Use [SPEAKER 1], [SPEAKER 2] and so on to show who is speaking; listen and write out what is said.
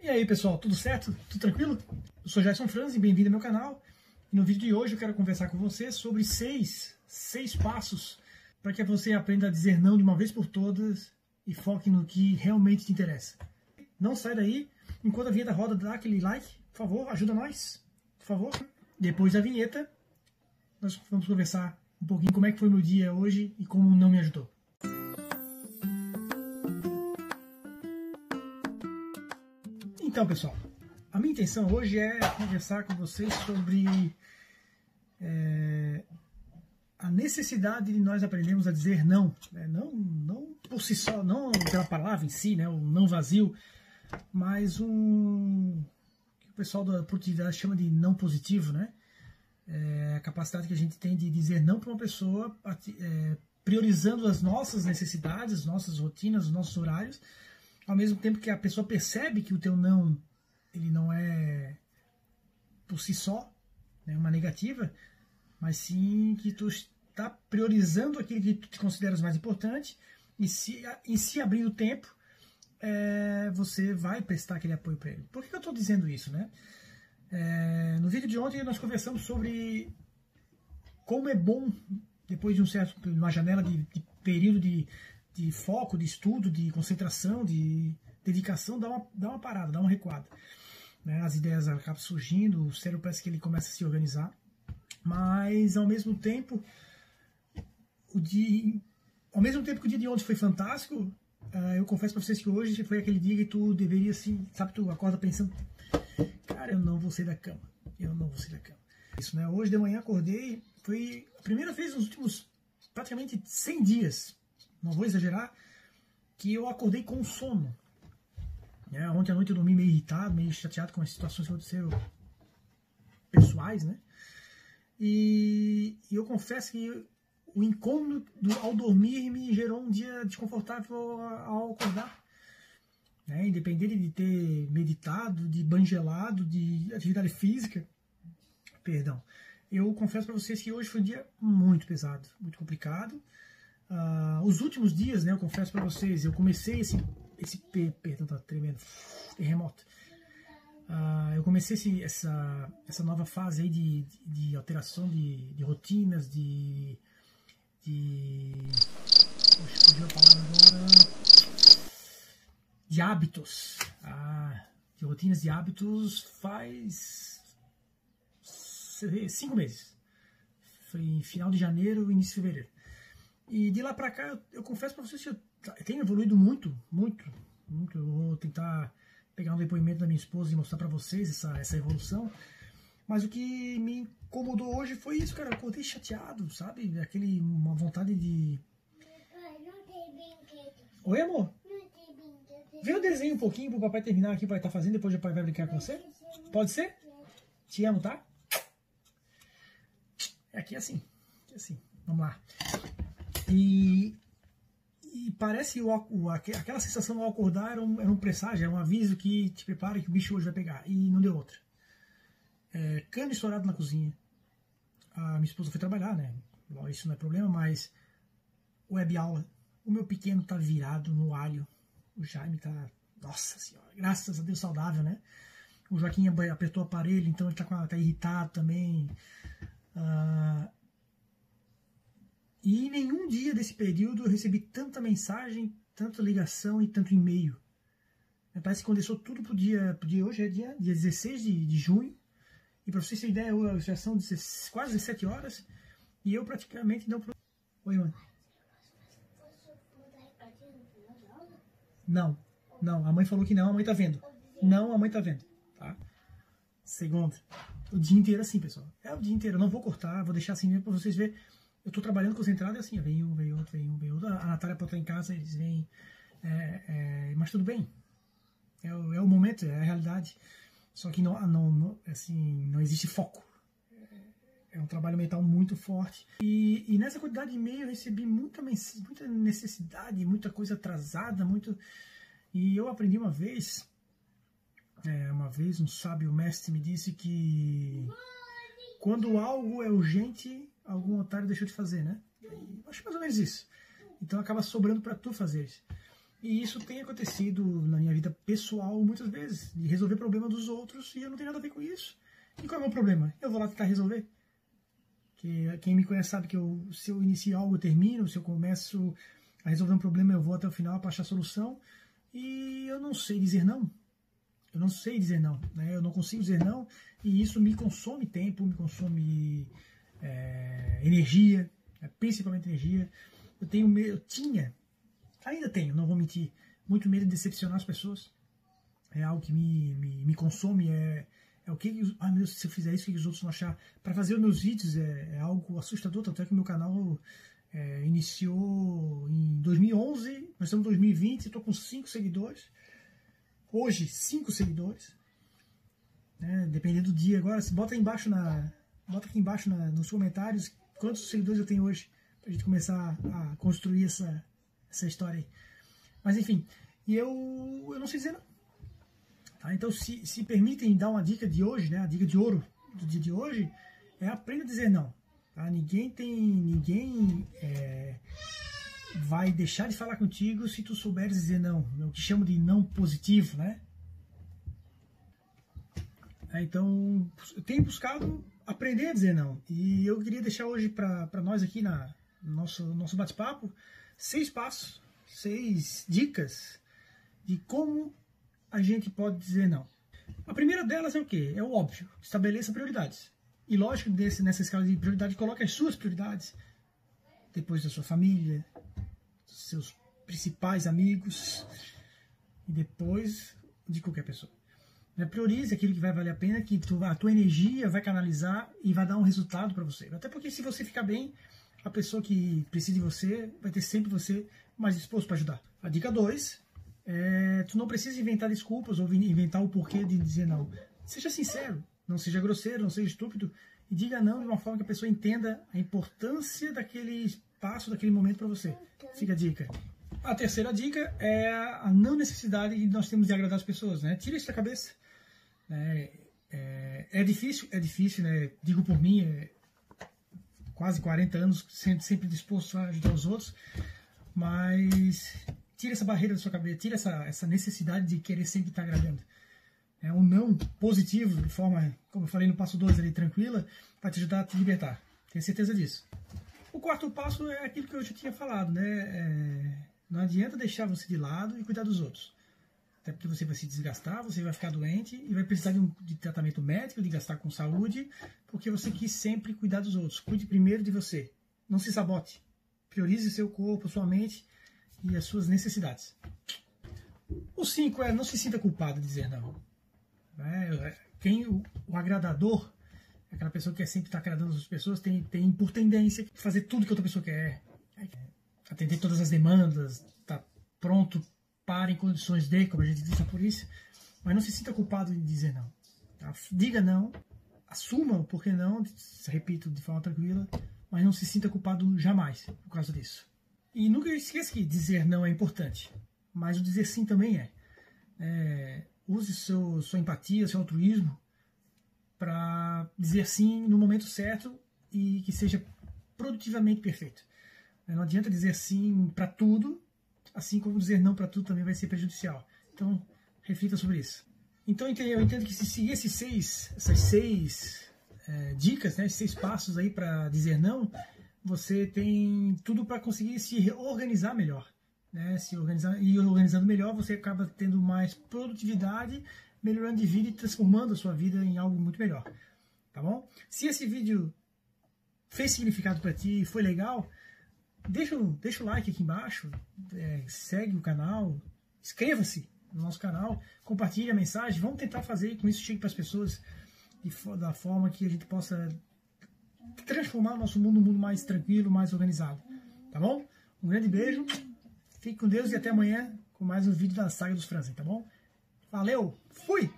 [SPEAKER 1] E aí pessoal, tudo certo? Tudo tranquilo? Eu sou Jason Franz e bem-vindo ao meu canal. E no vídeo de hoje eu quero conversar com você sobre seis, seis passos para que você aprenda a dizer não de uma vez por todas e foque no que realmente te interessa. Não sai daí, enquanto a vinheta roda, dá aquele like, por favor, ajuda nós, por favor. Depois da vinheta, nós vamos conversar um pouquinho como é que foi meu dia hoje e como não me ajudou. Então, pessoal, a minha intenção hoje é conversar com vocês sobre é, a necessidade de nós aprendermos a dizer não, né? não, não por si só, não pela palavra em si, né, o não vazio, mas um que o pessoal da produtividade chama de não positivo, né? É a capacidade que a gente tem de dizer não para uma pessoa, é, priorizando as nossas necessidades, as nossas rotinas, os nossos horários, ao mesmo tempo que a pessoa percebe que o teu não ele não é por si só né, uma negativa, mas sim que tu está priorizando aquilo que tu te consideras mais importante e se, em se abrindo tempo é, você vai prestar aquele apoio para ele. Por que, que eu estou dizendo isso, né? É, no vídeo de ontem nós conversamos sobre como é bom depois de um certo uma janela de, de período de de foco, de estudo, de concentração, de dedicação, dá uma, dá uma parada, dá uma recuada. Né? As ideias acabam surgindo, o cérebro parece que ele começa a se organizar, mas ao mesmo tempo, o dia, ao mesmo tempo que o dia de ontem foi fantástico, uh, eu confesso para vocês que hoje foi aquele dia que tu deveria assim, sabe, tu acorda pensando, cara, eu não vou sair da cama, eu não vou sair da cama. Isso, né? Hoje de manhã acordei, foi a primeira vez nos últimos praticamente 100 dias não vou exagerar, que eu acordei com sono. É, ontem à noite eu dormi meio irritado, meio chateado com as situações que aconteceram pessoais, né? E, e eu confesso que o incômodo do, ao dormir me gerou um dia desconfortável ao acordar. Né? Independente de ter meditado, de bangelado, de atividade física, perdão. Eu confesso para vocês que hoje foi um dia muito pesado, muito complicado. Uh, os últimos dias, né, eu confesso para vocês, eu comecei esse, esse perdão, tá tremendo, terremoto. Uh, eu comecei esse, essa, essa nova fase aí de, de, de alteração de, de, rotinas, de. de. Poxa, fugiu a palavra agora. De hábitos. Uh, de rotinas de hábitos faz. cinco meses. Foi final de janeiro, início de fevereiro. E de lá para cá, eu, eu confesso para vocês que eu, eu tenho evoluído muito, muito, muito. Eu vou tentar pegar um depoimento da minha esposa e mostrar para vocês essa, essa evolução. Mas o que me incomodou hoje foi isso, cara. Eu acordei chateado, sabe? Aquele, uma vontade de. Oi, amor? Vê o desenho um pouquinho pro papai terminar aqui, vai estar tá fazendo, depois o papai vai brincar com você? Pode ser? Te amo, tá? É aqui assim. Aqui assim. Vamos lá. E, e parece o, o, aquela sensação ao acordar era um, era um presságio, era um aviso que te prepara que o bicho hoje vai pegar. E não deu outra. É, cano estourado na cozinha. A minha esposa foi trabalhar, né? Isso não é problema, mas web aula. O meu pequeno tá virado no alho. O Jaime tá. Nossa senhora, graças a Deus saudável, né? O Joaquim apertou o aparelho, então ele tá, com, tá irritado também. Uh, e em nenhum dia desse período eu recebi tanta mensagem, tanta ligação e tanto e-mail. Parece que condensou tudo pro dia, pro dia hoje, é dia, dia 16 de, de junho. E para vocês terem ideia, já são 16, quase 17 horas. E eu praticamente não. Oi, mano. Não, não. A mãe falou que não, a mãe tá vendo. Não, a mãe tá vendo. Tá? Segundo. O dia inteiro assim, pessoal. É o dia inteiro. Eu não vou cortar, vou deixar assim mesmo pra vocês verem eu tô trabalhando concentrado e assim, vem um, vem outro, vem um, vem outro. A Natália pode estar em casa, eles vêm. É, é, mas tudo bem. É é o momento, é a realidade. Só que não, não, não, assim, não existe foco. É, é um trabalho mental muito forte. E, e nessa quantidade de e-mail eu recebi muita, muita necessidade, muita coisa atrasada, muito. E eu aprendi uma vez, é, uma vez um sábio mestre me disse que quando algo é urgente, algum otário deixou de fazer, né? Acho mais ou menos isso. Então acaba sobrando para tu fazer. E isso tem acontecido na minha vida pessoal muitas vezes, de resolver problema dos outros e eu não tenho nada a ver com isso. E qual é o meu problema? Eu vou lá tentar resolver. Que quem me conhece sabe que eu, se eu inicio algo, eu termino. Se eu começo a resolver um problema, eu vou até o final para achar a solução. E eu não sei dizer não. Eu não sei dizer não. Né? Eu não consigo dizer não. E isso me consome tempo, me consome é, energia, né? principalmente energia. Eu tenho eu tinha, ainda tenho, não vou mentir, muito medo de decepcionar as pessoas. É algo que me, me, me consome, é, é o que, ah meu, se eu fizer isso, o que os outros vão achar? Para fazer os meus vídeos é, é, algo assustador, tanto é que o meu canal é, iniciou em 2011, nós estamos em 2020, estou com 5 seguidores. Hoje, 5 seguidores. Né, dependendo do dia agora, se bota embaixo na. Bota aqui embaixo na, nos comentários quantos seguidores eu tenho hoje, para a gente começar a construir essa, essa história aí. Mas enfim, e eu, eu não sei dizer não. Tá? Então, se, se permitem dar uma dica de hoje, né, a dica de ouro do dia de hoje, é aprenda a dizer não. Tá? Ninguém tem. Ninguém é, vai deixar de falar contigo se tu souberes dizer não. É o que chamo de não positivo, né? É, então, eu tenho buscado aprender a dizer não. E eu queria deixar hoje para nós aqui na no nosso, nosso bate-papo seis passos, seis dicas de como a gente pode dizer não. A primeira delas é o quê? É o óbvio. Estabeleça prioridades. E lógico, desse, nessa escala de prioridade, coloque as suas prioridades. Depois da sua família, seus principais amigos e depois de qualquer pessoa. Né? Priorize aquilo que vai valer a pena, que tu, a tua energia vai canalizar e vai dar um resultado para você. Até porque se você ficar bem, a pessoa que precisa de você vai ter sempre você mais disposto para ajudar. A dica 2 é, tu não precisa inventar desculpas ou inventar o porquê de dizer não. Seja sincero, não seja grosseiro, não seja estúpido e diga não de uma forma que a pessoa entenda a importância daquele espaço, daquele momento para você. Fica a dica. A terceira dica é a não necessidade de nós temos de agradar as pessoas, né? Tira isso da cabeça. É, é, é difícil, é difícil, né? Digo por mim, é quase 40 anos sempre, sempre disposto a ajudar os outros, mas tira essa barreira da sua cabeça, tira essa, essa necessidade de querer sempre estar agradando. É um não positivo, de forma, como eu falei no passo 2 ali, tranquila, vai te ajudar a te libertar. Tenho certeza disso. O quarto passo é aquilo que eu já tinha falado, né? É, não adianta deixar você de lado e cuidar dos outros. Até porque você vai se desgastar, você vai ficar doente e vai precisar de, um, de tratamento médico, de gastar com saúde, porque você quis sempre cuidar dos outros. Cuide primeiro de você. Não se sabote. Priorize seu corpo, sua mente e as suas necessidades. O 5 é não se sinta culpado de dizer não. É, quem o, o, agradador, aquela pessoa que quer sempre estar agradando as pessoas, tem, tem por tendência fazer tudo que outra pessoa quer. Atender todas as demandas, tá pronto para em condições de, como a gente diz na polícia. Mas não se sinta culpado de dizer não. Tá? Diga não, assuma o porquê não, repito de forma tranquila, mas não se sinta culpado jamais por causa disso. E nunca esqueça que dizer não é importante, mas o dizer sim também é. é use seu, sua empatia, seu altruísmo para dizer sim no momento certo e que seja produtivamente perfeito. Não adianta dizer sim para tudo, assim como dizer não para tudo também vai ser prejudicial. Então, reflita sobre isso. Então, eu entendo que se seguir esses seis, essas seis é, dicas, né, esses seis passos aí para dizer não, você tem tudo para conseguir se organizar melhor. Né? Se organizar, e organizando melhor, você acaba tendo mais produtividade, melhorando de vida e transformando a sua vida em algo muito melhor. Tá bom? Se esse vídeo fez significado para ti, foi legal, deixa, deixa o like aqui embaixo, é, segue o canal, inscreva-se no nosso canal, compartilhe a mensagem, vamos tentar fazer com isso chegue para as pessoas da forma que a gente possa transformar o nosso mundo num mundo mais tranquilo, mais organizado. Tá bom? Um grande beijo, fique com Deus e até amanhã com mais um vídeo da Saga dos Franzen, tá bom? Valeu, fui!